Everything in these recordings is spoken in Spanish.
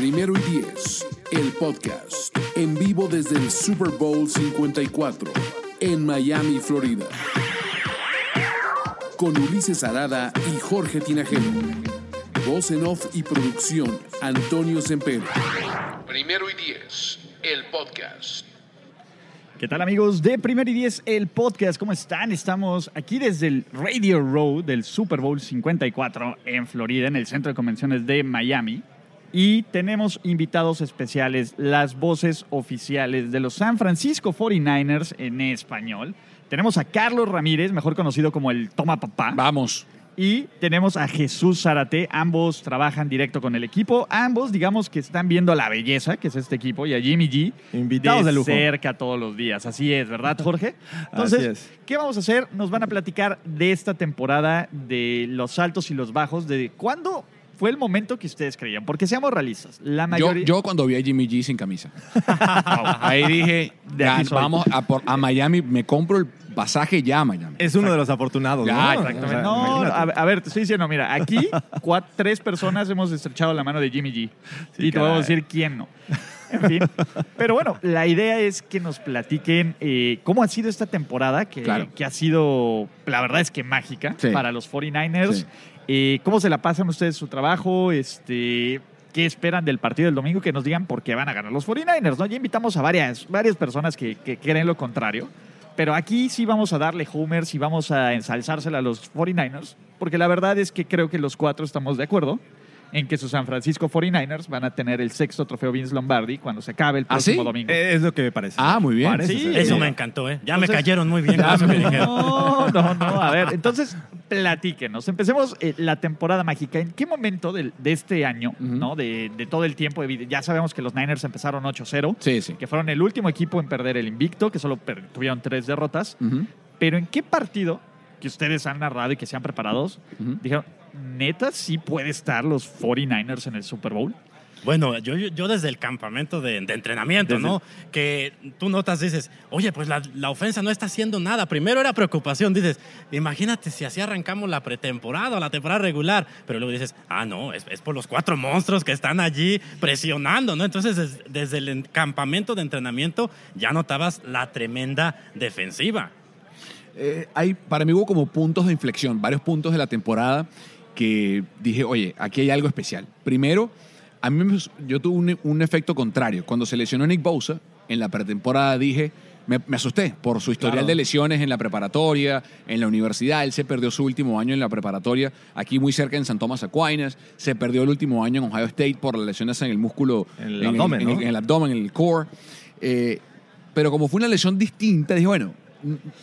Primero y Diez, el podcast, en vivo desde el Super Bowl 54, en Miami, Florida. Con Ulises Arada y Jorge Tinajero. Voz en off y producción, Antonio Semper. Primero y Diez, el podcast. ¿Qué tal amigos de Primer y Diez, el podcast? ¿Cómo están? Estamos aquí desde el Radio Row del Super Bowl 54 en Florida, en el Centro de Convenciones de Miami. Y tenemos invitados especiales, las voces oficiales de los San Francisco 49ers en español. Tenemos a Carlos Ramírez, mejor conocido como el Toma Papá. Vamos. Y tenemos a Jesús Zarate. Ambos trabajan directo con el equipo. Ambos, digamos que están viendo la belleza que es este equipo y a Jimmy G. Invitados de lujo. cerca todos los días. Así es, ¿verdad, Jorge? Entonces, Así es. ¿qué vamos a hacer? Nos van a platicar de esta temporada, de los altos y los bajos, de cuándo fue el momento que ustedes creían. Porque seamos realistas. La Yo, mayoría. yo cuando vi a Jimmy G sin camisa. Ahí dije, De aquí "Gan- soy". vamos a, por- a Miami, me compro el pasaje ya a Miami. Es uno de los afortunados, Ya, ¿no? exactamente. O sea, No, a, a ver, te estoy diciendo, mira, aquí tres personas hemos estrechado la mano de Jimmy G. Sí, y te vamos a decir quién no. En fin. Pero bueno, la idea es que nos platiquen eh, cómo ha sido esta temporada, que, Claro. que ha sido, la verdad es que mágica Sí. para los 49ers. Sí. Eh, ¿Cómo se la pasan ustedes su trabajo? Este, ¿Qué esperan del partido del domingo? Que nos digan por qué van a ganar los 49ers. ¿no? Ya invitamos a varias, varias personas que, creen lo contrario. Pero aquí sí vamos a darle homers y vamos a ensalzársela a los 49ers, porque la verdad es que creo que los cuatro estamos de acuerdo en que sus San Francisco 49ers van a tener el sexto trofeo Vince Lombardi cuando se acabe el ¿Ah, próximo sí? domingo. Eh, Es lo que me parece. Ah, muy bien. Parece Sí, ser. Eso me encantó, ¿eh? Ya me cayeron muy bien. No, no, no. A ver, entonces platíquenos. Empecemos eh, la temporada mágica. ¿En qué momento del- de, este año, no, de, de todo el tiempo? Ya sabemos que los Niners empezaron 8-0, Sí, sí. que fueron el último equipo en perder el invicto, que solo tuvieron tres derrotas. Pero ¿en qué partido que ustedes han narrado y que sean preparados ujú. dijeron, neta, sí puede estar los 49ers en el Super Bowl? Bueno, yo, yo- yo desde el campamento de, de entrenamiento, Desde- ¿no? Que tú notas, dices, oye, pues la, la ofensa no está haciendo nada. Primero era preocupación, dices, imagínate si así arrancamos la pretemporada o la temporada regular. Pero luego dices, ah, no, es, es por los cuatro monstruos que están allí presionando, ¿no? Entonces, des- desde el en- campamento de entrenamiento ya notabas la tremenda defensiva. Eh, hay, para mí hubo como puntos de inflexión, varios puntos de la temporada que dije, oye, aquí hay algo especial. Primero, a mí me- yo tuve un, un efecto contrario. Cuando se lesionó Nick Bosa en la pretemporada dije, me, me asusté por su historial Claro. de lesiones en la preparatoria, en la universidad. Él se perdió su último año en la preparatoria, aquí muy cerca en San Tomás Aquinas. Se perdió el último año en Ohio State por las lesiones en el músculo, En el abdomen, en ¿no? en el abdomen, en el core. Eh, pero como fue una lesión distinta, dije, bueno,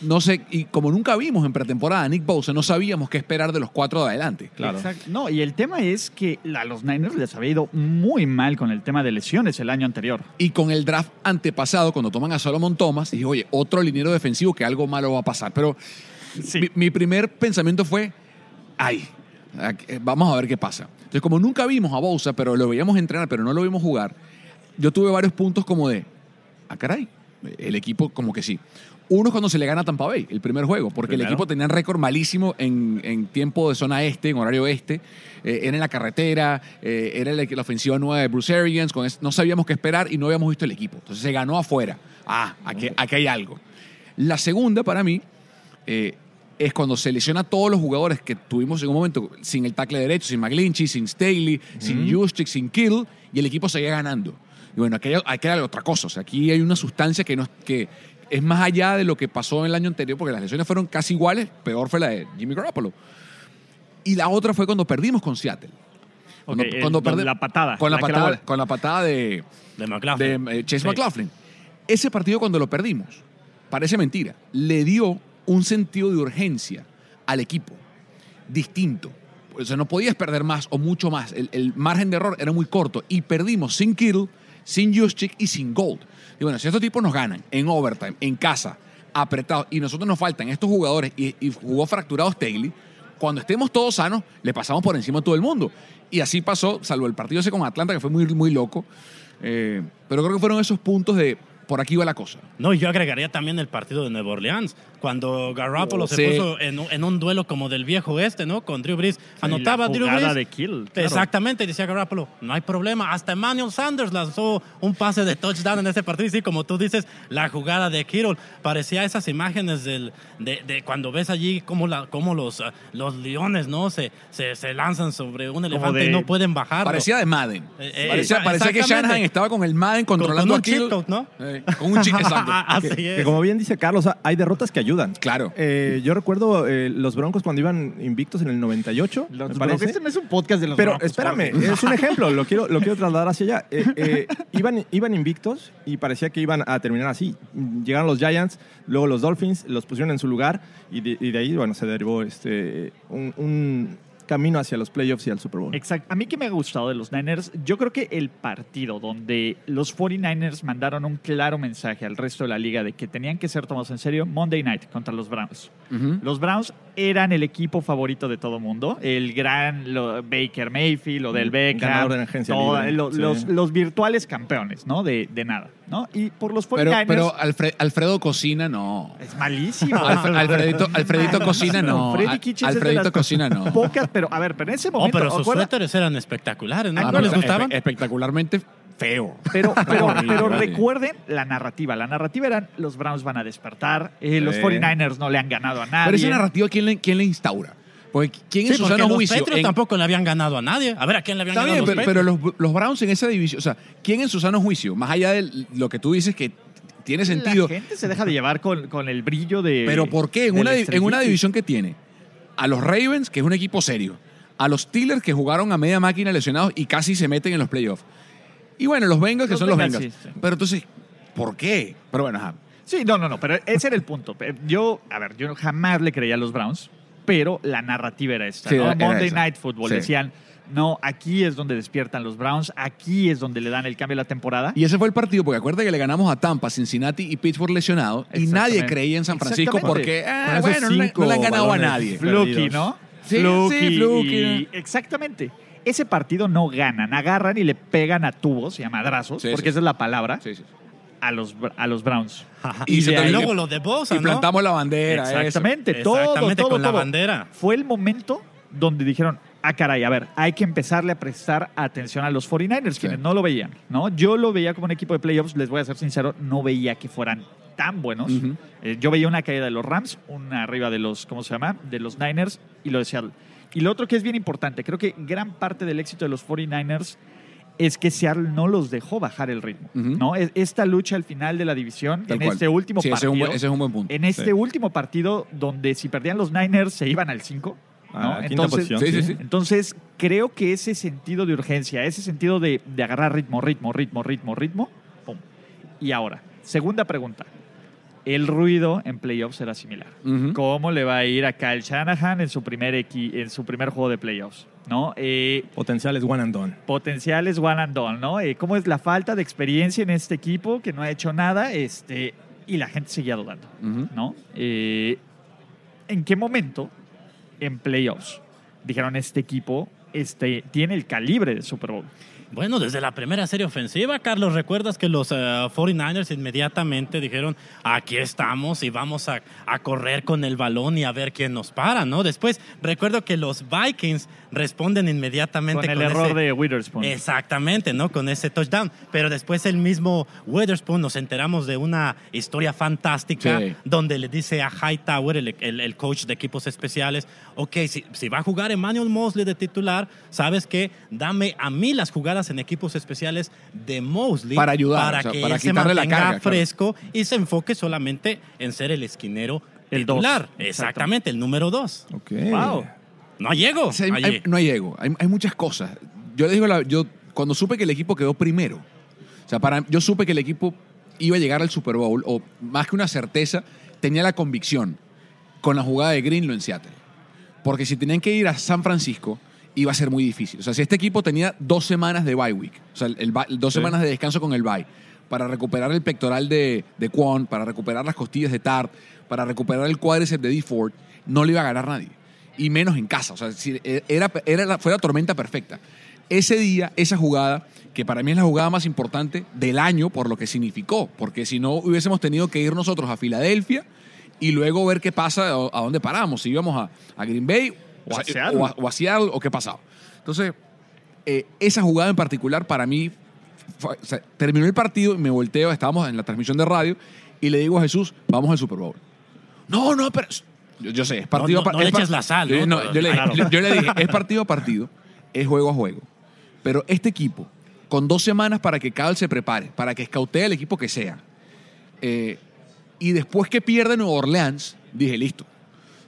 no sé, y como nunca vimos en pretemporada a Nick Bosa, no sabíamos qué esperar de los cuatro de adelante. Claro. Exacto. No, y el tema es que a los Niners les había ido muy mal con el tema de lesiones el año anterior. Y con el draft antepasado, cuando toman a Solomon Thomas, dije, oye, otro liniero defensivo que algo malo va a pasar. Pero Sí. mi, mi primer pensamiento fue, ay, vamos a ver qué pasa. Entonces, como nunca vimos a Bosa, pero lo veíamos entrenar, pero no lo vimos jugar, yo tuve varios puntos como de, ah, caray, el equipo como que sí. Uno es cuando se le gana a Tampa Bay, el primer juego, porque el equipo tenía un récord malísimo en, en tiempo de zona este, en horario este, eh, era en la carretera, eh, era la, la ofensiva nueva de Bruce Arians, con es- no sabíamos qué esperar y no habíamos visto el equipo. Entonces se ganó afuera. Ah, aquí, aquí hay algo. La segunda para mí eh, es cuando se lesiona a todos los jugadores que tuvimos en un momento sin el tackle derecho, sin McGlinchey, sin Staley, sin Juszczyk, sin Kill, y el equipo seguía ganando. Y bueno, aquí hay, aquí hay otra cosa. O sea, aquí hay una sustancia que, no, que es más allá de lo que pasó en el año anterior, porque las lesiones fueron casi iguales, peor fue la de Jimmy Garoppolo. Y la otra fue cuando perdimos con Seattle. Cuando, el- la patada, Con la, la que la patada, con la patada de, De McLaughlin. de eh, Chase Sí. McLaughlin. Ese partido cuando lo perdimos, parece mentira, le dio un sentido de urgencia al equipo distinto. O sea, no podías perder más o mucho más. El, el margen de error era muy corto y perdimos sin Kittle, sin Juszczyk y sin Gold. Y bueno, si estos tipos nos ganan en overtime, en casa, apretados, y nosotros nos faltan estos jugadores y, jugó fracturado Staley, cuando estemos todos sanos, le pasamos por encima a todo el mundo. Y así pasó, salvo el partido ese con Atlanta, que fue muy, muy loco. Eh, pero creo que fueron esos puntos de por aquí va la cosa. No, y yo agregaría también el partido de Nueva Orleans, cuando Garoppolo se Sí. puso en, un- en un duelo como del viejo oeste, ¿no? Con Drew Brees. Anotaba la Drew jugada Brees. de Kittle, claro. Exactamente, decía Garoppolo, no hay problema. Hasta Emmanuel Sanders lanzó un pase de touchdown en ese partido. Y sí, como tú dices, la jugada de Kittle. Parecía esas imágenes del, de, de cuando ves allí cómo, la, cómo los, ah, los leones, ¿no? Se, se, se lanzan sobre un elefante de- y no pueden bajar. Parecía de Madden. Eh, eh, parecía que. Shanahan estaba con el Madden controlando un a Kittle. ¿no? Eh, con un chip, exacto. Así Que es. como bien dice Carlos, hay derrotas que ayudan. Claro. Eh, yo recuerdo eh, los Broncos cuando iban invictos en el 98, Los me parece. Este no es un podcast de los Pero Broncos, espérame, Jorge. es un ejemplo, lo quiero, lo quiero trasladar hacia allá. Eh, eh, iban, iban invictos y parecía que iban a terminar así. Llegaron los Giants, luego los Dolphins, los pusieron en su lugar y de, y de ahí, bueno, se derivó este, un, un camino hacia los playoffs y al Super Bowl. Exacto. A mí que me ha gustado de los Niners, yo creo que el partido donde los 49ers mandaron un claro mensaje al resto de la liga de que tenían que ser tomados en serio, Monday Night contra los Browns. Los Browns eran el equipo favorito de todo mundo. El gran lo- Baker Mayfield, lo del Beckham. Ganador de la agencia todo- libre, lo- sí. los, los virtuales campeones, ¿no? De, de nada, ¿no? Y por los 49ers... Pero, pero Alfre- Alfredo Cocina no. es malísimo. Alf- Alfredito, Alfredito Cocina no. Freddy Alfredito Cocina no. Pocas, pero a ver, pero en ese Oh, momento... pero sus ¿acuerda? suéteres eran espectaculares, ¿no? Ah, ¿No les gustaban? Espectacularmente feo. Pero, pero, pero recuerden la narrativa. La narrativa eran los Browns van a despertar, eh, los Sí. 49ers no le han ganado a nadie. Pero esa narrativa, ¿quién le, quién le instaura? Porque ¿quién en Sí, su porque sano los juicio... Patriots en- tampoco le habían ganado a nadie. A ver, ¿a quién le habían Está ganado bien, los pero, pero los, los Browns en esa división, o sea, ¿quién en su sano juicio, más allá de lo que tú dices que tiene sentido, La gente se deja de llevar con, con el brillo de. pero ¿por qué? En una, en una división que tiene a los Ravens, que es un equipo serio, a los Steelers, que jugaron a media máquina lesionados y casi se meten en los playoffs, y bueno, los Bengals, que Los son los Bengals, Bengals. sí, sí. Pero entonces, ¿por qué? Pero bueno, ajá. Sí, no, no, no, pero ese era el punto. Yo, a ver, yo jamás le creía a los Browns, pero la narrativa era esta. Sí, ¿no? era- era Monday esa. Night Football Sí. decían, no, aquí es donde despiertan los Browns, aquí es donde le dan el cambio a la temporada. Y ese fue el partido, porque acuérdate que le ganamos a Tampa, Cincinnati y Pittsburgh lesionados, y nadie creía en San Francisco porque, ah, esos bueno, no le, cinco no le han ganado a nadie. Fluky, Fluky, ¿no? Sí, sí, fluky. y- exactamente. Ese partido no ganan, agarran y le pegan a tubos y a madrazos, Sí, porque sí. esa es la palabra, Sí, sí. A los, a los Browns. Y se ahí- luego lo de Bosa, Y ¿no? plantamos la bandera. eso. Exactamente, todo, Exactamente, todo, con la bandera. Fue el momento donde dijeron, ah, caray, a ver, hay que empezarle a prestar atención a los 49ers, Sí. quienes no lo veían, ¿no? Yo lo veía como un equipo de playoffs, les voy a ser sincero, no veía que fueran tan buenos. Eh, yo veía una caída de los Rams, una arriba de los, ¿cómo se llama? De los Niners y lo de Seattle. Y lo otro que es bien importante, creo que gran parte del éxito de los 49ers es que Seattle no los dejó bajar el ritmo. ¿no? Es- Esta lucha al final de la división, Tal en cual. este último Sí, ese es un partido, ese es un buen punto. en este Sí. último partido donde si perdían los Niners se iban al 5, A ¿no? la quinta Entonces, posición. Sí, entonces, creo que ese sentido de urgencia, ese sentido de, de agarrar ritmo, ritmo, ritmo, ritmo, ritmo, pum. Y ahora, segunda pregunta. El ruido en playoffs será similar. ¿Cómo le va a ir a Kyle Shanahan en su primer, equi- en su primer juego de playoffs? ¿No? Eh, Potenciales one and done. potenciales one and done, ¿no? Eh, ¿Cómo es la falta de experiencia en este equipo que no ha hecho nada este, y la gente seguía dudando. ¿no? Eh, ¿En qué momento en playoffs dijeron este equipo este, tiene el calibre de Super Bowl? Bueno, desde la primera serie ofensiva, Carlos, ¿recuerdas que los eh, 49ers inmediatamente dijeron, aquí estamos y vamos a, a correr con el balón y a ver quién nos para, ¿no? Después, recuerdo que los Vikings responden inmediatamente Con con, el error ese- de Witherspoon. Exactamente, ¿no? Con ese touchdown. Pero después el mismo Witherspoon nos enteramos de una historia fantástica Sí. donde le dice a Hightower, el, el, el coach de equipos especiales, ok, si, si va a jugar Emmanuel Mosley de titular, ¿sabes qué? Dame a mí las jugadas en equipos especiales de Mosley Para ayudar, para o sea, que para él se la mantenga claro. fresco y se enfoque solamente en ser el esquinero El titular. Exactamente, el número dos. Ok. Wow. No llego. O sea, hay- no hay ego, hay, hay muchas cosas. Yo digo, la- yo cuando supe que el equipo quedó primero, o sea, para, yo supe que el equipo iba a llegar al Super Bowl, o más que una certeza, tenía la convicción con la jugada de Greenlow en Seattle. Porque si tenían que ir a San Francisco, iba a ser muy difícil. O sea, si este equipo tenía dos semanas de bye week, o sea, el, dos Sí. semanas de descanso con el bye, para recuperar el pectoral de, de Quan, para recuperar las costillas de Tart, para recuperar el cuádriceps de D. Ford, no le iba a ganar nadie. Y menos en casa. O sea, si era, era la, fue la tormenta perfecta. ese día, esa jugada, que para mí es la jugada más importante del año por lo que significó, porque si no hubiésemos tenido que ir nosotros a Filadelfia y luego ver qué pasa, o- a dónde paramos, si íbamos a, a Green Bay O a sea, Seattle. o a- o a Seattle, o qué pasaba. Entonces, eh, esa jugada en particular para mí fue- o sea, terminó el partido y me volteo, estábamos en la transmisión de radio y le digo a Jesús, vamos al Super Bowl. No, no, pero yo, yo sé, es partido No, no, a no le es par- eches la sal, Yo- ¿no? yo, le, Claro. yo- yo le dije, es partido a partido, es juego a juego. Pero este equipo, con dos semanas para que Cal se prepare, para que escautee el equipo que sea, eh, y después que pierde Nueva Orleans, dije, listo.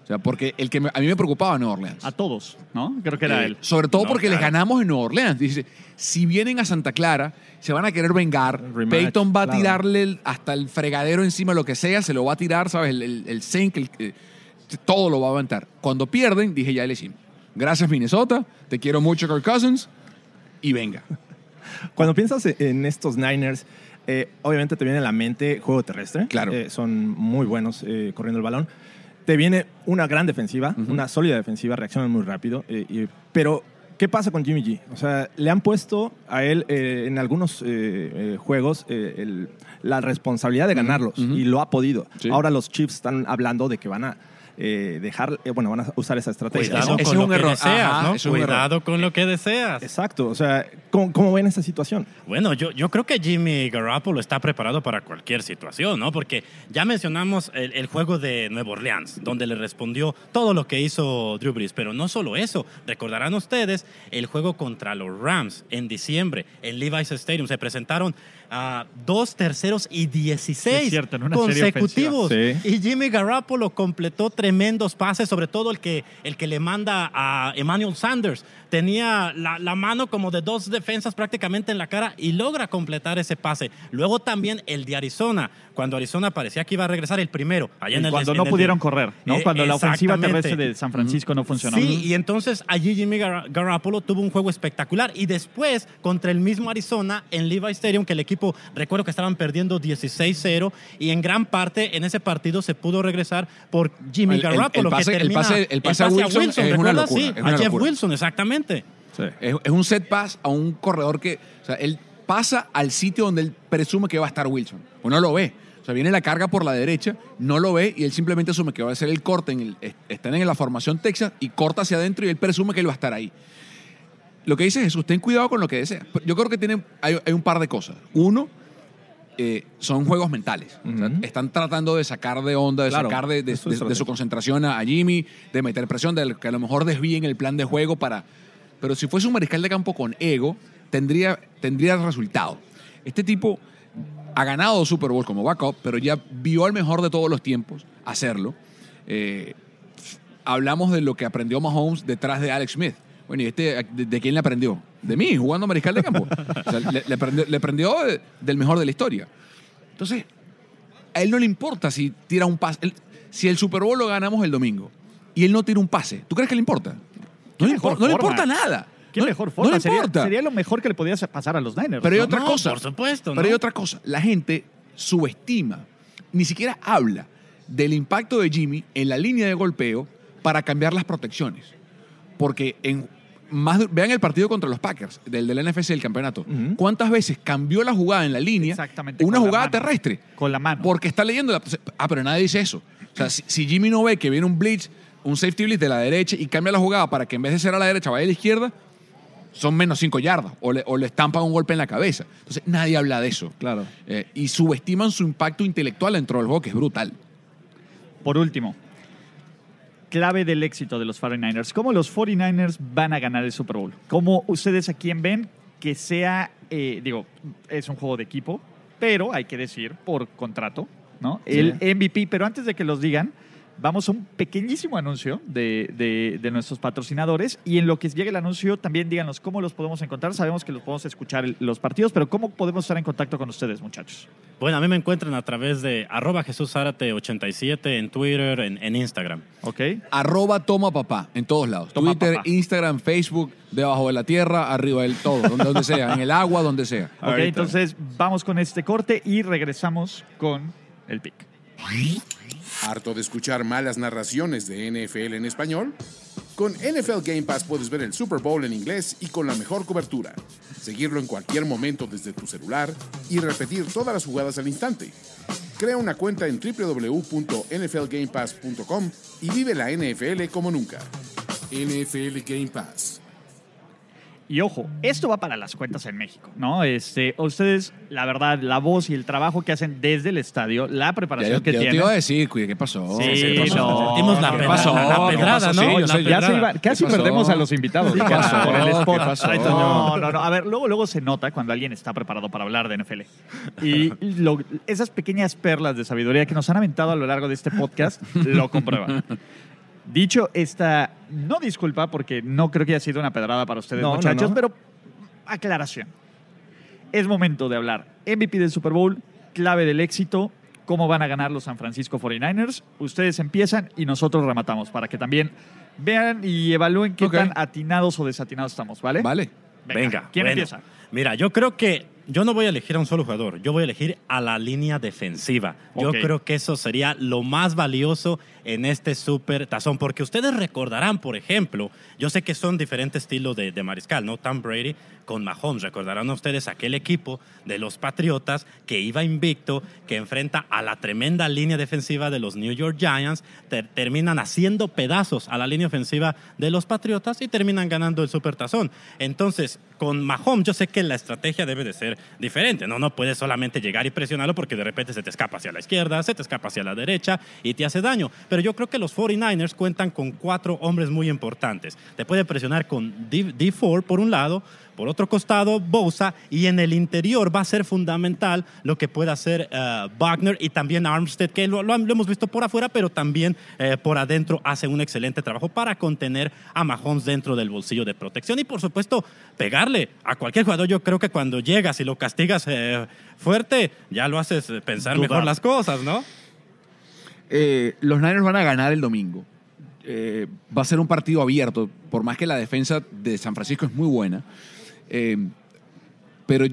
O sea, porque el que me- a mí me preocupaba Nueva Orleans. A todos, ¿no? Creo que era Eh, él. Sobre todo No, porque les claro. ganamos en Nueva Orleans. Dice, si vienen a Santa Clara, se van a querer vengar. Rematch, Peyton va a claro. tirarle el- hasta el fregadero encima, lo que sea, se lo va a tirar, ¿sabes? El, el, el zinc, el- eh, todo lo va a aventar. Cuando pierden, dije, ya le hicimos. Gracias, Minnesota. Te quiero mucho, Kirk Cousins. Y venga. Cuando piensas en estos Niners, eh, obviamente te viene a la mente juego terrestre. Claro. Eh, son muy buenos eh, corriendo el balón. Te viene una gran defensiva, una sólida defensiva, reaccionan muy rápido. y- pero, ¿qué pasa con Jimmy G? O sea, le han puesto a él en algunos juegos el- la responsabilidad de ganarlos y lo ha podido. Sí. Ahora los Chiefs están hablando de que van a eh, dejar, eh, bueno, van a usar esa estrategia. Cuidado con es lo un que error. deseas, Ajá, ¿no? ese es un error. Cuidado con lo que deseas. Exacto, o sea, ¿cómo, cómo ven esa situación? Bueno, yo, yo creo que Jimmy Garoppolo está preparado para cualquier situación, ¿no? Porque ya mencionamos el, el juego de Nueva Orleans, donde le respondió todo lo que hizo Drew Brees. Pero no solo eso, recordarán ustedes el juego contra los Rams en diciembre en Levi's Stadium. Se presentaron a dos terceros y 16 Sí, es cierto, en una serie consecutivos. Sí. Y Jimmy Garoppolo completó tremendos pases, sobre todo el que, el que le manda a Emmanuel Sanders. Tenía la, la mano como de dos defensas prácticamente en la cara y logra completar ese pase. Luego también el de Arizona, cuando Arizona parecía que iba a regresar el primero. Allá en el cuando en no el- pudieron correr, ¿no? Eh, cuando la ofensiva terrestre de San Francisco no funcionó. Sí, y entonces allí Jimmy Gar- Garoppolo tuvo un juego espectacular. Y después, contra el mismo Arizona, en Levi Stadium, que el equipo, recuerdo que estaban perdiendo 16-0, y en gran parte en ese partido se pudo regresar por Jimmy El- el- el Garoppolo. pase- que el termina- pase- el pase a Wilson es una locura, Sí, es una a Jeff locura. Wilson, exactamente. Es, es un set pass a un corredor que, o sea, él pasa al sitio donde él presume que va a estar Wilson. O no lo ve. O sea, viene la carga por la derecha, no lo ve y él simplemente asume que va a ser el corte. En el, est- están en la formación Texas y corta hacia adentro y él presume que él va a estar ahí. Lo que dice Jesús, ten cuidado con lo que desea. Yo creo que tiene, hay, hay un par de cosas. Uno, eh, son juegos mentales. O sea, están tratando de sacar de onda, de Claro, sacar de, de- de- de su concentración a, Jimmy, de meter presión, de que a lo mejor desvíen el plan de juego para... Pero si fuese un mariscal de campo con ego, tendría, tendría resultado. Este tipo ha ganado Super Bowl como backup, pero ya vio al mejor de todos los tiempos hacerlo. Eh, hablamos de lo que aprendió Mahomes detrás de Alex Smith. Bueno, ¿y este de, de quién le aprendió? De mí, jugando mariscal de campo. O sea, le, le aprendió, le aprendió de- del mejor de la historia. Entonces, a él no le importa si tira un pase. Él- si el Super Bowl lo ganamos el domingo y él no tira un pase, ¿tú crees que le importa? No, le, mejor impor- no le forma? importa nada. ¿Qué no, mejor forma? No le sería, importa. sería lo mejor que le podía pasar a los Niners. Pero hay ¿no? otra No, cosa. por supuesto, Pero ¿no? hay otra cosa. La gente subestima, ni siquiera habla del impacto de Jimmy en la línea de golpeo para cambiar las protecciones. Porque en más vean el partido contra los Packers, del, del NFC del campeonato. ¿Cuántas veces cambió la jugada en la línea? Exactamente, Una jugada mano. terrestre. Con la mano. Porque está leyendo la. Ah, pero nadie dice eso. O sea, si, si Jimmy no ve que viene un blitz, un safety blitz de la derecha y cambia la jugada para que en vez de ser a la derecha vaya a la izquierda, son menos cinco yardas o le, o le estampan un golpe en la cabeza. Entonces nadie habla de eso. Claro. Eh, y subestiman su impacto intelectual dentro del juego, que es brutal. Por último, clave del éxito de los 49ers. ¿Cómo los 49ers van a ganar el Super Bowl? ¿Cómo ustedes a quién ven que sea, eh, digo, es un juego de equipo, pero hay que decir por contrato, ¿no? El MVP, pero antes de que los digan, vamos a un pequeñísimo anuncio de, de- de nuestros patrocinadores y en lo que llegue el anuncio también díganos cómo los podemos encontrar. Sabemos que los podemos escuchar el- los partidos, pero ¿cómo podemos estar en contacto con ustedes, muchachos? Bueno, a mí me encuentran a través de arroba Jesús Zárate 87 en Twitter, en, en Instagram. ¿Ok? Arroba toma papá, en todos lados. Toma Twitter, papá. Instagram, Facebook, debajo de la tierra, arriba del todo, donde, donde sea, en el agua, donde sea. Ok, Ahorita. entonces vamos con este corte y regresamos con el pick. ¿Harto de escuchar malas narraciones de NFL en español? Con NFL Game Pass puedes ver el Super Bowl en inglés y con la mejor cobertura, seguirlo en cualquier momento desde tu celular y repetir todas las jugadas al instante. Crea una cuenta en www.nflgamepass.com y vive la NFL como nunca. NFL Game Pass. Y ojo, esto va para las cuentas en México, ¿no? Este, ustedes, la verdad, la voz y el trabajo que hacen desde el estadio, la preparación Ya, que ya te tienen. iba a decir, cuide, ¿qué pasó? Sí, ¿Qué pasó? no. Sentimos la ¿Qué pedrada, pasó? la ¿Qué pedrada, pasó? ¿no? Sí, yo Ya se iba- casi perdemos a los invitados. ¿Qué pasó? por el spot. ¿Qué pasó? No, no, no. A ver, luego, luego se nota cuando alguien está preparado para hablar de NFL. Y lo- esas pequeñas perlas de sabiduría que nos han aventado a lo largo de este podcast lo comprueban. Dicho esta, no disculpa porque no creo que haya sido una pedrada para ustedes, No, muchachos, no. pero aclaración. Es momento de hablar MVP del Super Bowl, clave del éxito, cómo van a ganar los San Francisco 49ers. Ustedes empiezan y nosotros rematamos para que también vean y evalúen qué tan atinados o desatinados estamos, ¿vale? Vale. Venga, ¿Quién bueno. empieza? Mira, yo creo que yo no voy a elegir a un solo jugador, yo voy a elegir a la línea defensiva. Yo creo que eso sería lo más valioso en este super tazón, porque ustedes recordarán, por ejemplo, yo sé que son diferentes estilos de, de mariscal, ¿no? Tom Brady con Mahomes, recordarán ustedes aquel equipo de los Patriotas que iba invicto, que enfrenta a la tremenda línea defensiva de los New York Giants, ter- terminan haciendo pedazos a la línea ofensiva de los Patriotas y terminan ganando el super tazón. Entonces, con Mahomes yo sé que la estrategia debe de ser diferente, ¿no? No puedes solamente llegar y presionarlo porque de repente se te escapa hacia la izquierda, se te escapa hacia la derecha y te hace daño. Pero yo creo que los 49ers cuentan con cuatro hombres muy importantes. Te puede presionar con D- D4 por un lado, por otro costado, Bosa, y en el interior va a ser fundamental lo que pueda hacer eh, Wagner y también Armstead, que lo, lo han- lo hemos visto por afuera, pero también eh, por adentro hace un excelente trabajo para contener a Mahomes dentro del bolsillo de protección y, por supuesto, pegarle a cualquier jugador. Yo creo que cuando llegas y lo castigas eh, fuerte, ya lo haces pensar Dudar. mejor las cosas, ¿no? Eh, los Niners van a ganar el domingo. Eh, va a ser un partido abierto, por más que la defensa de San Francisco es muy buena. Eh, pero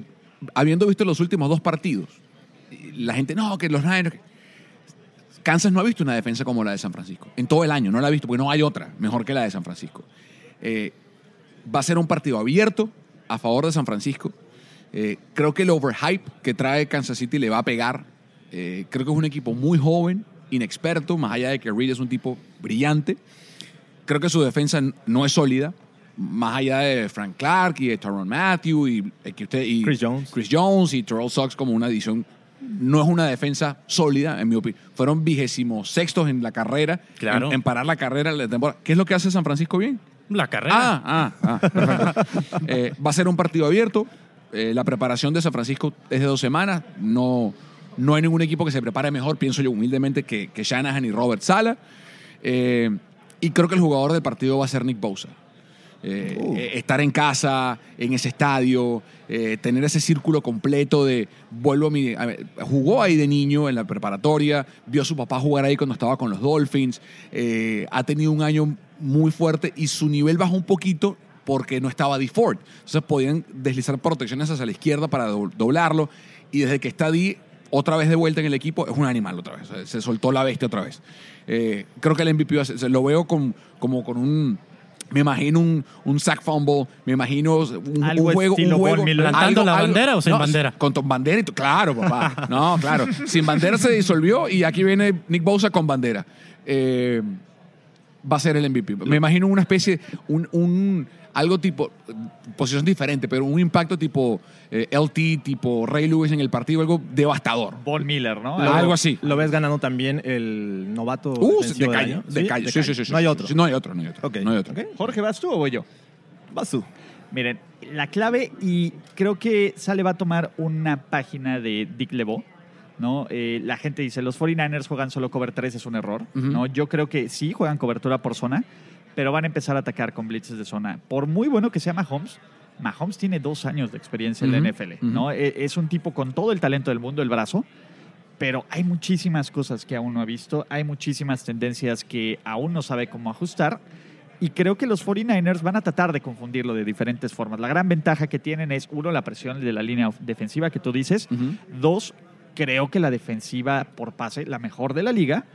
habiendo visto los últimos dos partidos, la gente, no, que los Niners... Kansas no ha visto una defensa como la de San Francisco. En todo el año, no la ha visto, porque no hay otra mejor que la de San Francisco. Eh, va a ser un partido abierto a favor de San Francisco. Eh, creo que el overhype que trae Kansas City le va a pegar. Creo que es un equipo muy joven, inexperto, más allá de que Reed es un tipo brillante. Creo que su defensa no es sólida, más allá de Frank Clark y de Tyron Matthew y, usted- y Chris Jones. Chris Jones y Terrell Sox como una edición. No es una defensa sólida, en mi opinión. Fueron vigésimos sextos en la carrera, Claro. en, en parar la carrera de la temporada. ¿Qué es lo que hace San Francisco bien? La carrera. Ah, ah, ah, perfecto. Eh, va a ser un partido abierto. Eh, la preparación de San Francisco es de dos semanas. No, no hay ningún equipo que se prepare mejor, pienso yo humildemente, que, que Shanahan y Robert Sala. Eh, y creo que el jugador del partido va a ser Nick Bosa. Eh, eh, estar en casa, en ese estadio, eh, tener ese círculo completo de vuelvo a mi. a jugó ahí de niño en la preparatoria, vio a su papá jugar ahí cuando estaba con los Dolphins, ha tenido un año muy fuerte y su nivel bajó un poquito porque no estaba D Ford. Entonces podían deslizar protecciones hacia la izquierda para do- doblarlo y desde que está D otra vez de vuelta en el equipo es un animal otra vez. Se soltó la bestia otra vez. Creo que el MVP lo veo con, como con un me imagino un, un sack fumble, me imagino un, Algo un juego. un juego. ¿Plantando la bandera o sin bandera? Con tu bandera y tu- claro, papá. No, claro. Sin bandera se disolvió y aquí viene Nick Bosa con bandera. Eh, va a ser el MVP. Me imagino una especie, un, un- algo tipo, posición diferente, pero un impacto tipo eh, LT, tipo Ray Lewis en el partido, algo devastador. Von Miller, ¿no? Lo- algo así. ¿Lo ves ganando también el novato Uh, de calle, año? de calle. Sí, sí, sí, sí, No hay otro. sí, no hay otro, no hay otro. Ok. No hay otro. Jorge, ¿vas tú o voy yo? Vas tú. Miren, la clave, y creo que Sale va a tomar una página de Dick LeBeau, ¿no? Eh, la gente dice, los 49ers juegan solo cover 3, es un error. ¿no? Yo creo que sí juegan cobertura por zona, pero van a empezar a atacar con blitzes de zona. Por muy bueno que sea Mahomes, Mahomes tiene dos años de experiencia en la Ujú, NFL, ¿no? E- Es un tipo con todo el talento del mundo, el brazo, pero hay muchísimas cosas que aún no ha visto, hay muchísimas tendencias que aún no sabe cómo ajustar. Y creo que los 49ers van a tratar de confundirlo de diferentes formas. La gran ventaja que tienen es, uno, la presión de la línea defensiva que tú dices. Dos, creo que la defensiva por pase, la mejor de la liga,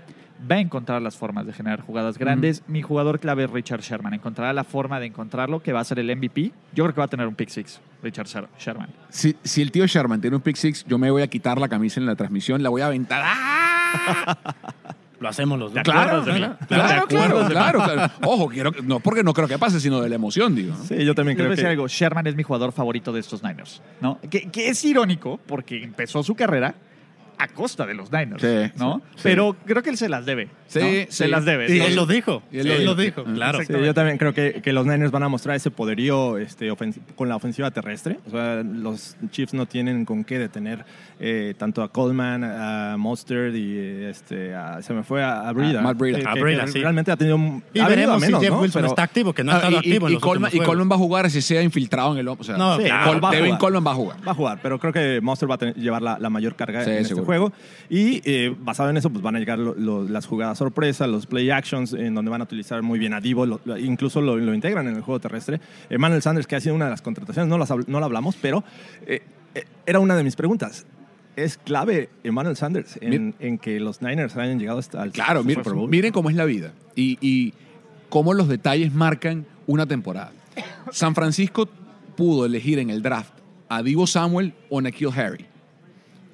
va a encontrar las formas de generar jugadas grandes. Mi jugador clave es Richard Sherman. Encontrará la forma de encontrarlo, que va a ser el MVP. Yo creo que va a tener un pick six, Richard Sher- Sherman. Si, si el tío Sherman tiene un pick six, yo me voy a quitar la camisa en la transmisión, la voy a aventar. ¡Ah! Lo hacemos los dos. Claro, de claro, ¿De claro, claro, claro. Ojo, quiero, no porque no creo que pase, sino de la emoción, digo. ¿no? Sí, yo también voy creo a decir que... algo. Sherman es mi jugador favorito de estos Niners. ¿no? Que, que es irónico porque empezó su carrera a costa de los Niners. Sí, ¿no? sí. Pero creo que él se las debe. Sí, ¿no? sí. Se las debe. Y ¿no? él lo dijo. Y él él, lo dijo. claro. Sí, yo también creo que, que los Niners van a mostrar ese poderío este, con la ofensiva terrestre. O sea, los Chiefs no tienen con qué detener eh, tanto a Coleman, a Mostert y este, a- se me fue a, a Breida. A Matt Breida. Que- A que- Breida, que sí. Realmente ha tenido un- Y ha veremos menos, si Jeff ¿no? Wilson Pero- está activo, que no ha Ah, estado y, activo en y los Coleman, y va a jugar si sea infiltrado en el o sea, No, Sí, claro. Col- va a Devin. Coleman va a jugar. Va a jugar, pero creo que Monster va a tener- llevar la, la mayor carga Sí, en este seguro. Juego. Y eh, basado en eso, pues van a llegar lo- lo- las jugadas sorpresa, los play actions, en donde van a utilizar muy bien a Divo, lo- incluso lo, integran en el juego terrestre. Emmanuel Sanders, que ha sido una de las contrataciones, no, las no lo hablamos, pero eh, eh, era una de mis preguntas. ¿Es clave Emmanuel Sanders en, en que los Niners hayan llegado hasta al Claro, miren, miren cómo es la vida y, y cómo los detalles marcan una temporada. San Francisco pudo elegir en el draft a Divo Samuel o Nikhil Harry.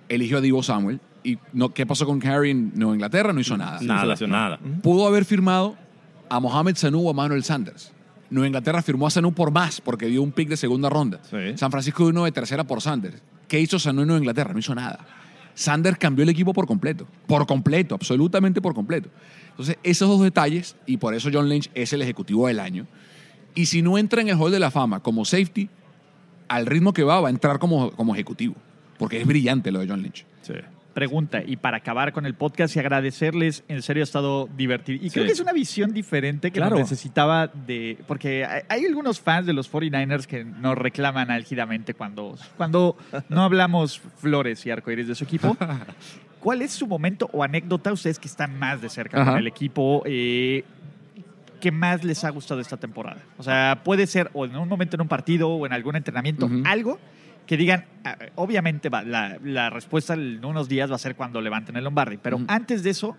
Eligió a Divo Samuel. ¿Y no, qué pasó con Harry en Nueva Inglaterra? No hizo nada. Nada, lesionó. nada. Pudo haber firmado a Mohamed Sanu o a Manuel Sanders. Nueva Inglaterra firmó a Sanu por más porque dio un pick de segunda ronda. Sí. San Francisco dio uno de tercera por Sanders. ¿Qué hizo Sanu en Nueva Inglaterra? No hizo nada. Sanders cambió el equipo por completo. Por completo, absolutamente por completo. Entonces, esos dos detalles, y por eso John Lynch es el ejecutivo del año. Y si no entra en el Hall de la Fama como safety, al ritmo que va, va a entrar como, como ejecutivo. Porque es brillante lo de John Lynch. Sí. pregunta y para acabar con el podcast y agradecerles, en serio ha estado divertido. Y creo Sí. que es una visión diferente que Claro. necesitaba de... Porque hay, hay algunos fans de los 49ers que nos reclaman álgidamente cuando, cuando no hablamos flores y arcoíris de su equipo. ¿Cuál es su momento o anécdota, ustedes que están más de cerca Ajá. con el equipo, eh, que más les ha gustado esta temporada? O sea, puede ser o en un momento en un partido o en algún entrenamiento, algo que digan, ah, obviamente va, la, la respuesta en unos días va a ser cuando levanten el Lombardi, pero antes de eso,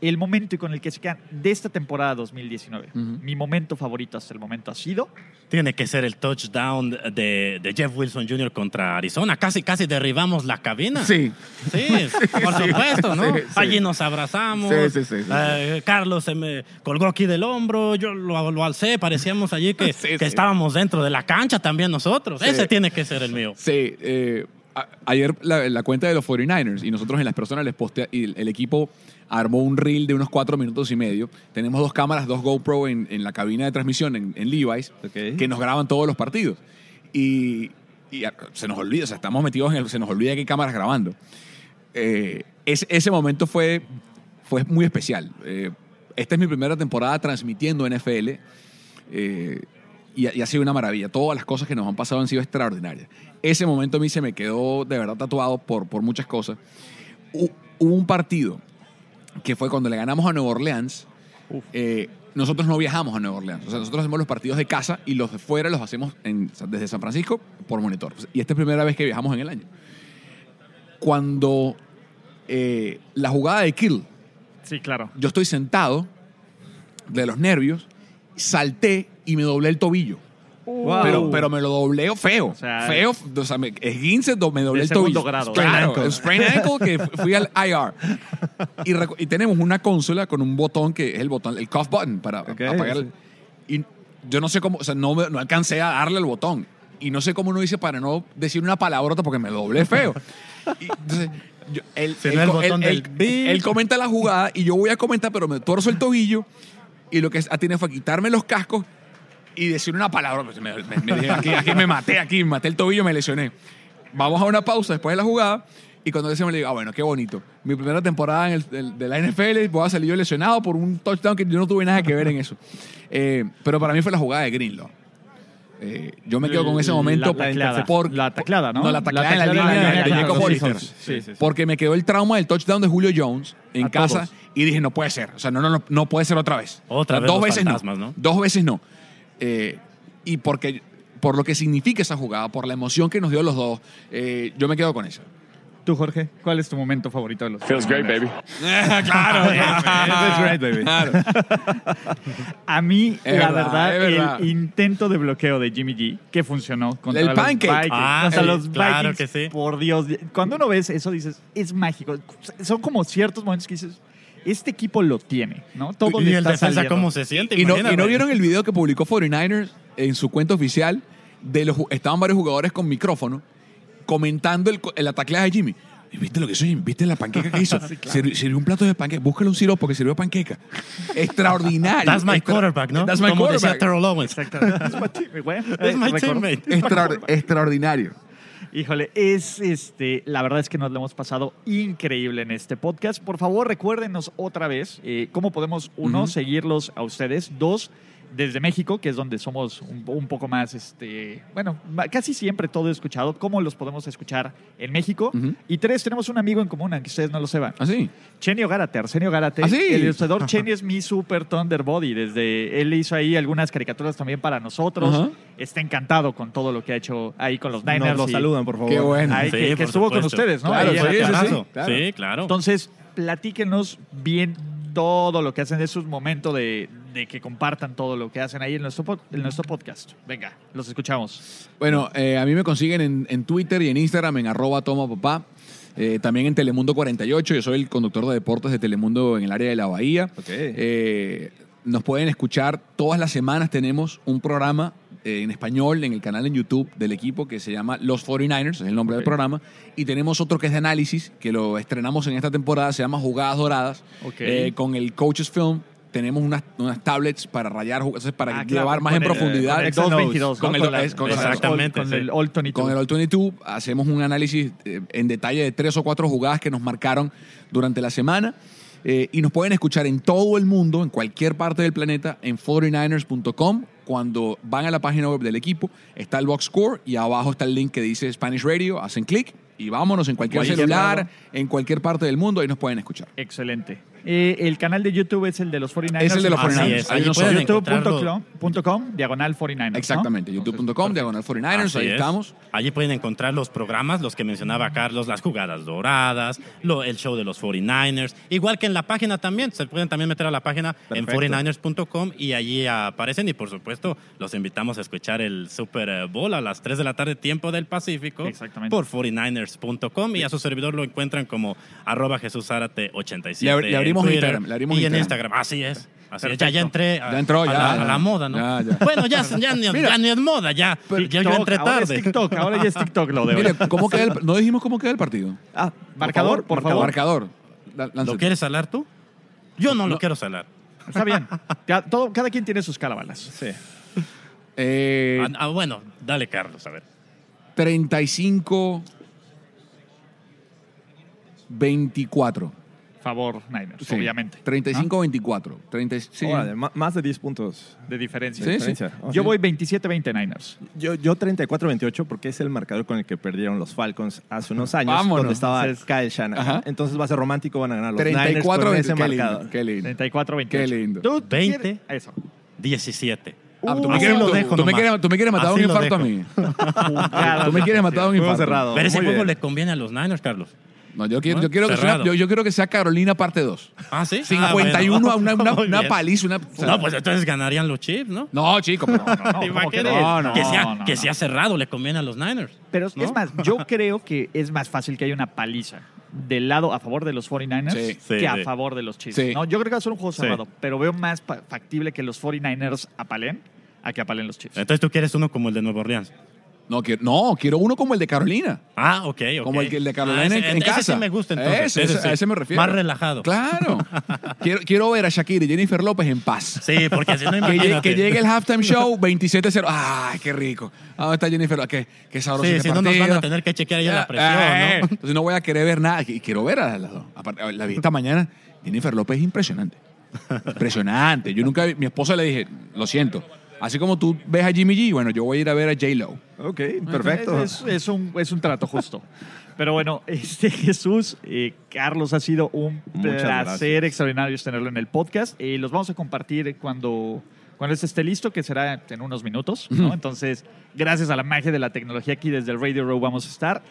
el momento y con el que se quedan de esta temporada 2019, Ujú. mi momento favorito hasta el momento ha sido Tiene que ser el touchdown de, de Jeff Wilson Jr. contra Arizona. Casi, casi derribamos la cabina. Sí. Sí, por supuesto, ¿no? Sí, sí. Allí nos abrazamos. Sí, sí, sí, sí, Eh, Carlos se me colgó aquí del hombro, yo lo, lo alcé, parecíamos allí que, Sí, que sí. estábamos dentro de la cancha también nosotros. Sí. Ese tiene que ser el mío. Sí, eh, a- ayer la, la cuenta de los 49ers y nosotros en las personas les postea y el, el equipo armó un reel de unos cuatro minutos y medio. Tenemos dos cámaras, dos GoPro en, en la cabina de transmisión en, en Levi's que nos graban todos los partidos. Y, y a- se nos olvida, o sea, estamos metidos en el, se nos olvida que hay cámaras grabando. Eh, ese, ese momento fue, fue muy especial. Eh, esta es mi primera temporada transmitiendo NFL. eh, y, ha- y ha sido una maravilla. Todas las cosas que nos han pasado han sido extraordinarias. Ese momento a mí se me quedó de verdad tatuado por, por muchas cosas. Hu- Hubo un partido que fue cuando le ganamos a Nueva Orleans. eh, nosotros no viajamos a Nueva Orleans. O sea, nosotros hacemos los partidos de casa y los de fuera los hacemos en- desde San Francisco por monitor. Y esta es la primera vez que viajamos en el año. Cuando eh, la jugada de Kill, Sí, claro. yo estoy sentado de los nervios, salté y me doblé el tobillo. Wow. Pero, pero me lo doblé feo. O sea, feo. O sea, me, esguince, do- me doblé el tobillo. segundo grado. Claro, ankle. sprained ankle que fu- fui al IR. Y, y tenemos una consola con un botón que es el botón, el cuff button para Ok, apagar el- Y yo no sé cómo, o sea, no, no alcancé a darle el botón. Y no sé cómo uno dice para no decir una palabrota porque me lo doblé feo. Y entonces, yo- él, no el botón él- del él- comenta la jugada y yo voy a comentar, pero me torzo el tobillo. Y lo que tiene fue quitarme los cascos y decir una palabra. Pues me- me- me dije, aquí, aquí me maté, aquí me maté el tobillo, me lesioné. Vamos a una pausa después de la jugada. Y cuando decimos, le digo, ah, bueno, qué bonito. Mi primera temporada en el, del- de la NFL, voy a salir yo lesionado por un touchdown que yo no tuve nada que ver en eso. Eh, pero para mí fue la jugada de Greenlaw. Eh, yo me quedo con ese La- momento. tacleada. por- La tacleada, ¿no? No, la tacleada en la tacleada línea de Jacob Hollister. Sí, sí, sí. Porque me quedó el trauma del touchdown de Julio Jones en A casa todos. y dije, no puede ser. O sea, no, no, no, no puede ser otra vez. Otra O sea, vez Dos los veces fantasmas, no. ¿no? Dos veces no. Eh, y porque, por lo que significa esa jugada, por la emoción que nos dio los dos, eh, yo me quedo con eso. Tu Tú, Jorge, ¿cuál es tu momento favorito de los Feels great, 49ers? baby. claro. That's right, baby. Claro. A mí, Es la verdad, verdad, el intento de bloqueo de Jimmy G que funcionó contra El los pancake. Vikings. Ah, contra sí, los claro Vikings, que sí. Por Dios, cuando uno ves eso dices, es mágico. Son como ciertos momentos que dices, este equipo lo tiene, ¿no? Todo y le el está defensa saliendo. cómo se siente, Y no, y no vieron el video que publicó 49ers en su cuenta oficial de los estaban varios jugadores con micrófono comentando el, el ataque de Jimmy. ¿Y ¿Viste lo que hizo Jimmy? ¿Viste la panqueca que hizo? Sirvió, sirvió un plato de panqueca. Búscale un siropo que sirvió panqueca. Extraordinario. That's my Extra- quarterback, ¿no? That's my Como decía quarterback. Terrell Owens. Exacto. Es my teammate, güey. Es my teammate. Extraor- extraordinario. Híjole, es este, la verdad es que nos lo hemos pasado increíble en este podcast. Por favor, recuérdenos otra vez eh, cómo podemos, uno, seguirlos a ustedes, dos, desde México, que es donde somos un, un poco más, este, bueno, casi siempre todo escuchado, cómo los podemos escuchar en México. Y tres, tenemos un amigo en común, aunque ustedes no lo sepan. Así. Chenio Gárate, Arsenio Gárate. ¿Ah, sí? El ilustrador Chenio es mi super Thunderbody. Desde él hizo ahí algunas caricaturas también para nosotros. Está encantado con todo lo que ha hecho ahí con los Niners. Nos lo saludan, por favor. Qué bueno. Ahí, Sí, que, estuvo con ustedes, ¿no? Claro, Ahí sí, sí, sí. claro. Sí, claro. Entonces, platíquenos bien todo lo que hacen. Es un momento de, de que compartan todo lo que hacen ahí en nuestro, en nuestro podcast. Venga, los escuchamos. Bueno, eh, a mí me consiguen en, en Twitter y en Instagram en arroba toma papá. Eh, también en Telemundo 48. Yo soy el conductor de deportes de Telemundo en el área de la Bahía. Eh, nos pueden escuchar todas las semanas. Tenemos un programa en español en el canal en YouTube del equipo que se llama Los 49ers, es el nombre del programa. Y tenemos otro que es de análisis, que lo estrenamos en esta temporada, se llama Jugadas Doradas. Ok. Eh, con el Coaches Film tenemos unas, unas tablets para rayar para Ah, claro, llevar más en el- profundidad. Con el Excel 222, Con ¿no? el- la- es- con- el- exactamente, Con sí. el All 22. Con el All 22 hacemos un análisis eh, en detalle de tres o cuatro jugadas que nos marcaron durante la semana. eh, y nos pueden escuchar en todo el mundo, en cualquier parte del planeta, en 49ers.com. Cuando van a la página web del equipo, está el box score y abajo está el link que dice Spanish Radio. Hacen clic y vámonos en cualquier celular, en cualquier parte del mundo, ahí nos pueden escuchar. Excelente. Eh, el canal de YouTube es el de los 49ers. Es el de los Así 49ers. es, Ahí. YouTube.com, diagonal 49ers. ¿no? Exactamente, Entonces, youtube.com, diagonal 49ers, Así ahí es. estamos. Allí pueden encontrar los programas, los que mencionaba Carlos, las jugadas doradas, lo- el show de los 49ers. Igual que en la página también, se pueden también meter a la página en Perfecto. 49ers.com y allí aparecen. Y por supuesto, los invitamos a escuchar el Super Bowl a las 3 de la tarde, tiempo del Pacífico, Exactamente. por 49ers.com. Y a su servidor lo encuentran como arroba Jesús Zárate 87. Le ab- le abrimos en Twitter Instagram, le abrimos y en Instagram. Así es. Así es. Ya, ya entré a, Ya entró, a ya, la, ya. a la moda, ¿no? Ya, ya. Bueno, ya, ya, ni, ya ni es moda, ya. ya yo TikTok, entré ahora es tarde. TikTok, ahora ya es TikTok lo de hoy. Mire, ¿cómo queda el- no dijimos cómo queda el partido. Ah, Marcador, por favor. Marcador. La- ¿Lo lánzate. quieres salar tú? Yo no, lo quiero salar. Está bien. Ya, todo- cada quien tiene sus calabalas. Sí. Eh, Ah, ah, bueno, dale, Carlos, a ver. 35 24. Favor, Niners, Sí, obviamente. 35 24. 30, sí. Ma- más de 10 puntos. De diferencia. Sí, sí. diferencia. Oh, Yo sí. voy 27-20 Niners. Yo, yo 34-28 porque es el marcador con el que perdieron los Falcons hace unos años, Vámonos. donde estaba Entonces- Kyle Shanahan. Ajá. Entonces va a ser romántico, van a ganar los 34 Niners con ese qué marcador. lindo, qué lindo. 34-28. Qué lindo. ¿Tú, tú 20. quieres- Eso. 17. Ah, tú, me quieres, lo tú- dejo tú me quieres- tú me quieres matar Así un infarto a mí. Tú me quieres matar un infarto. cerrado. Pero ese Muy juego bien. le conviene a los Niners, Carlos. No, yo quiero, yo quiero que sea, Cerrado. yo, yo quiero que sea Carolina parte 2. Ah, sí. 51 Ah, a una, bueno. una, Muy una bien. paliza. Una, o sea, No, pues entonces ganarían los Chiefs, ¿no? no, chico, pero no, no, no. ¿Te imaginas? no, no, que sea, no, no, que no. sea cerrado le conviene a los Niners. Pero es ¿No? más, yo creo que es más fácil que haya una paliza del lado a favor de los 49ers Sí, sí, que a sí. favor de los Chiefs. Sí. ¿no? Yo creo que va a ser un juego Sí. cerrado, pero veo más pa- factible que los 49ers apalen a que apalen los Chiefs. Entonces tú quieres uno como el de Nueva Orleans. No, quiero, no, quiero uno como el de Carolina. Ah, ok, ok. Como el, que- el de Carolina Ah, en, ese, en ese casa. sí me gusta entonces. Ese, ese- sí. a ese me refiero. Más relajado. Claro. quiero, quiero ver a Shakira y Jennifer López en paz. Sí, porque si no Que imagínate. que llegue el halftime show 27-0. ¡Ay, qué rico! ¿A ¿Dónde está Jennifer López? Qué, qué sabroso Sí, este si no nos van partido. a tener que chequear ya la Eh, presión, ¿no? Entonces no voy a querer ver nada. Y quiero ver a las dos. Aparte, La vi esta mañana. Jennifer López es impresionante. Impresionante. Yo nunca vi- Mi esposa le dije, lo siento. Así como tú ves a Jimmy G, bueno, yo voy a ir a ver a J-Lo. Ok, perfecto. Es, es un, es un trato justo. Pero bueno, este Jesús, eh, Carlos, ha sido un Muchas placer gracias. extraordinario tenerlo en el podcast. Eh, los vamos a compartir cuando, cuando este esté listo, que será en unos minutos. ¿no? Entonces, gracias a la magia de la tecnología aquí desde el Radio Row vamos a estar.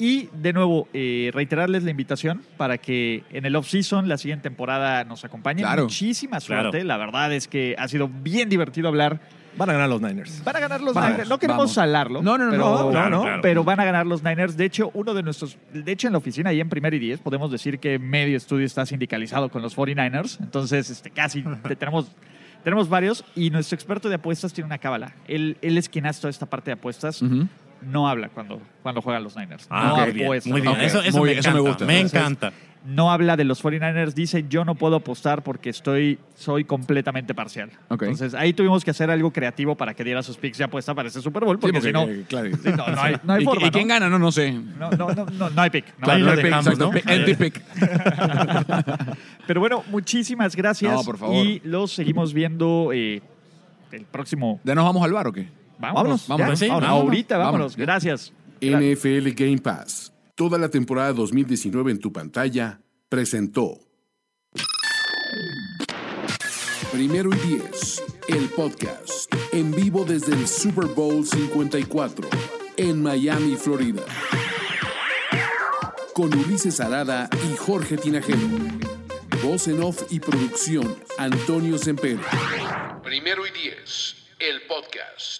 Y de nuevo, eh, reiterarles la invitación para que en el off-season, la siguiente temporada, nos acompañen. Claro. Muchísima suerte. Claro. La verdad es que ha sido bien divertido hablar. Van a ganar los Niners. Van a ganar los Vamos, Niners. No queremos vamos. salarlo. No, no, no, pero, no, claro, no, claro. pero van a ganar los Niners. De hecho, uno de nuestros. De hecho, en la oficina, ahí en Primer y Diez, podemos decir que medio estudio está sindicalizado con los 49ers. Entonces, este, casi te- tenemos. Tenemos varios y nuestro experto de apuestas tiene una cábala. Él, él es quien hace toda esta parte de apuestas. Ujú. No habla cuando, cuando juegan los Niners. Ah, no muy bien, apuesta. muy bien. Eso, eso muy me bien, eso me encanta. gusta. Me Entonces, encanta. no habla de los 49ers, dice yo no puedo apostar porque estoy, soy completamente parcial. Entonces ahí tuvimos que hacer algo creativo para que diera sus picks de apuesta para ese Super Bowl, Sí, porque, si no, eh, claro. sí, no, no hay, no hay ¿Y, forma. y quién gana? No, no sé. No, no, no, no, no hay pick. no hay- lo no hay pick. dejamos. Empty pick. Pero bueno, muchísimas gracias. No, por favor. Y los seguimos viendo eh, el próximo. ¿Ya nos vamos al bar o qué? Vámonos, Vámonos, vámonos. Sí, Vámonos. Ahorita, vámonos. Vámonos. Gracias. NFL Game Pass, toda la temporada 2019 en tu pantalla, presentó. Primero y Diez, el podcast, en vivo desde el Super Bowl 54, en Miami, Florida. Con Ulises Arada y Jorge Tinajero. Voz en off y producción, Antonio Sempere. Primero y Diez, el podcast.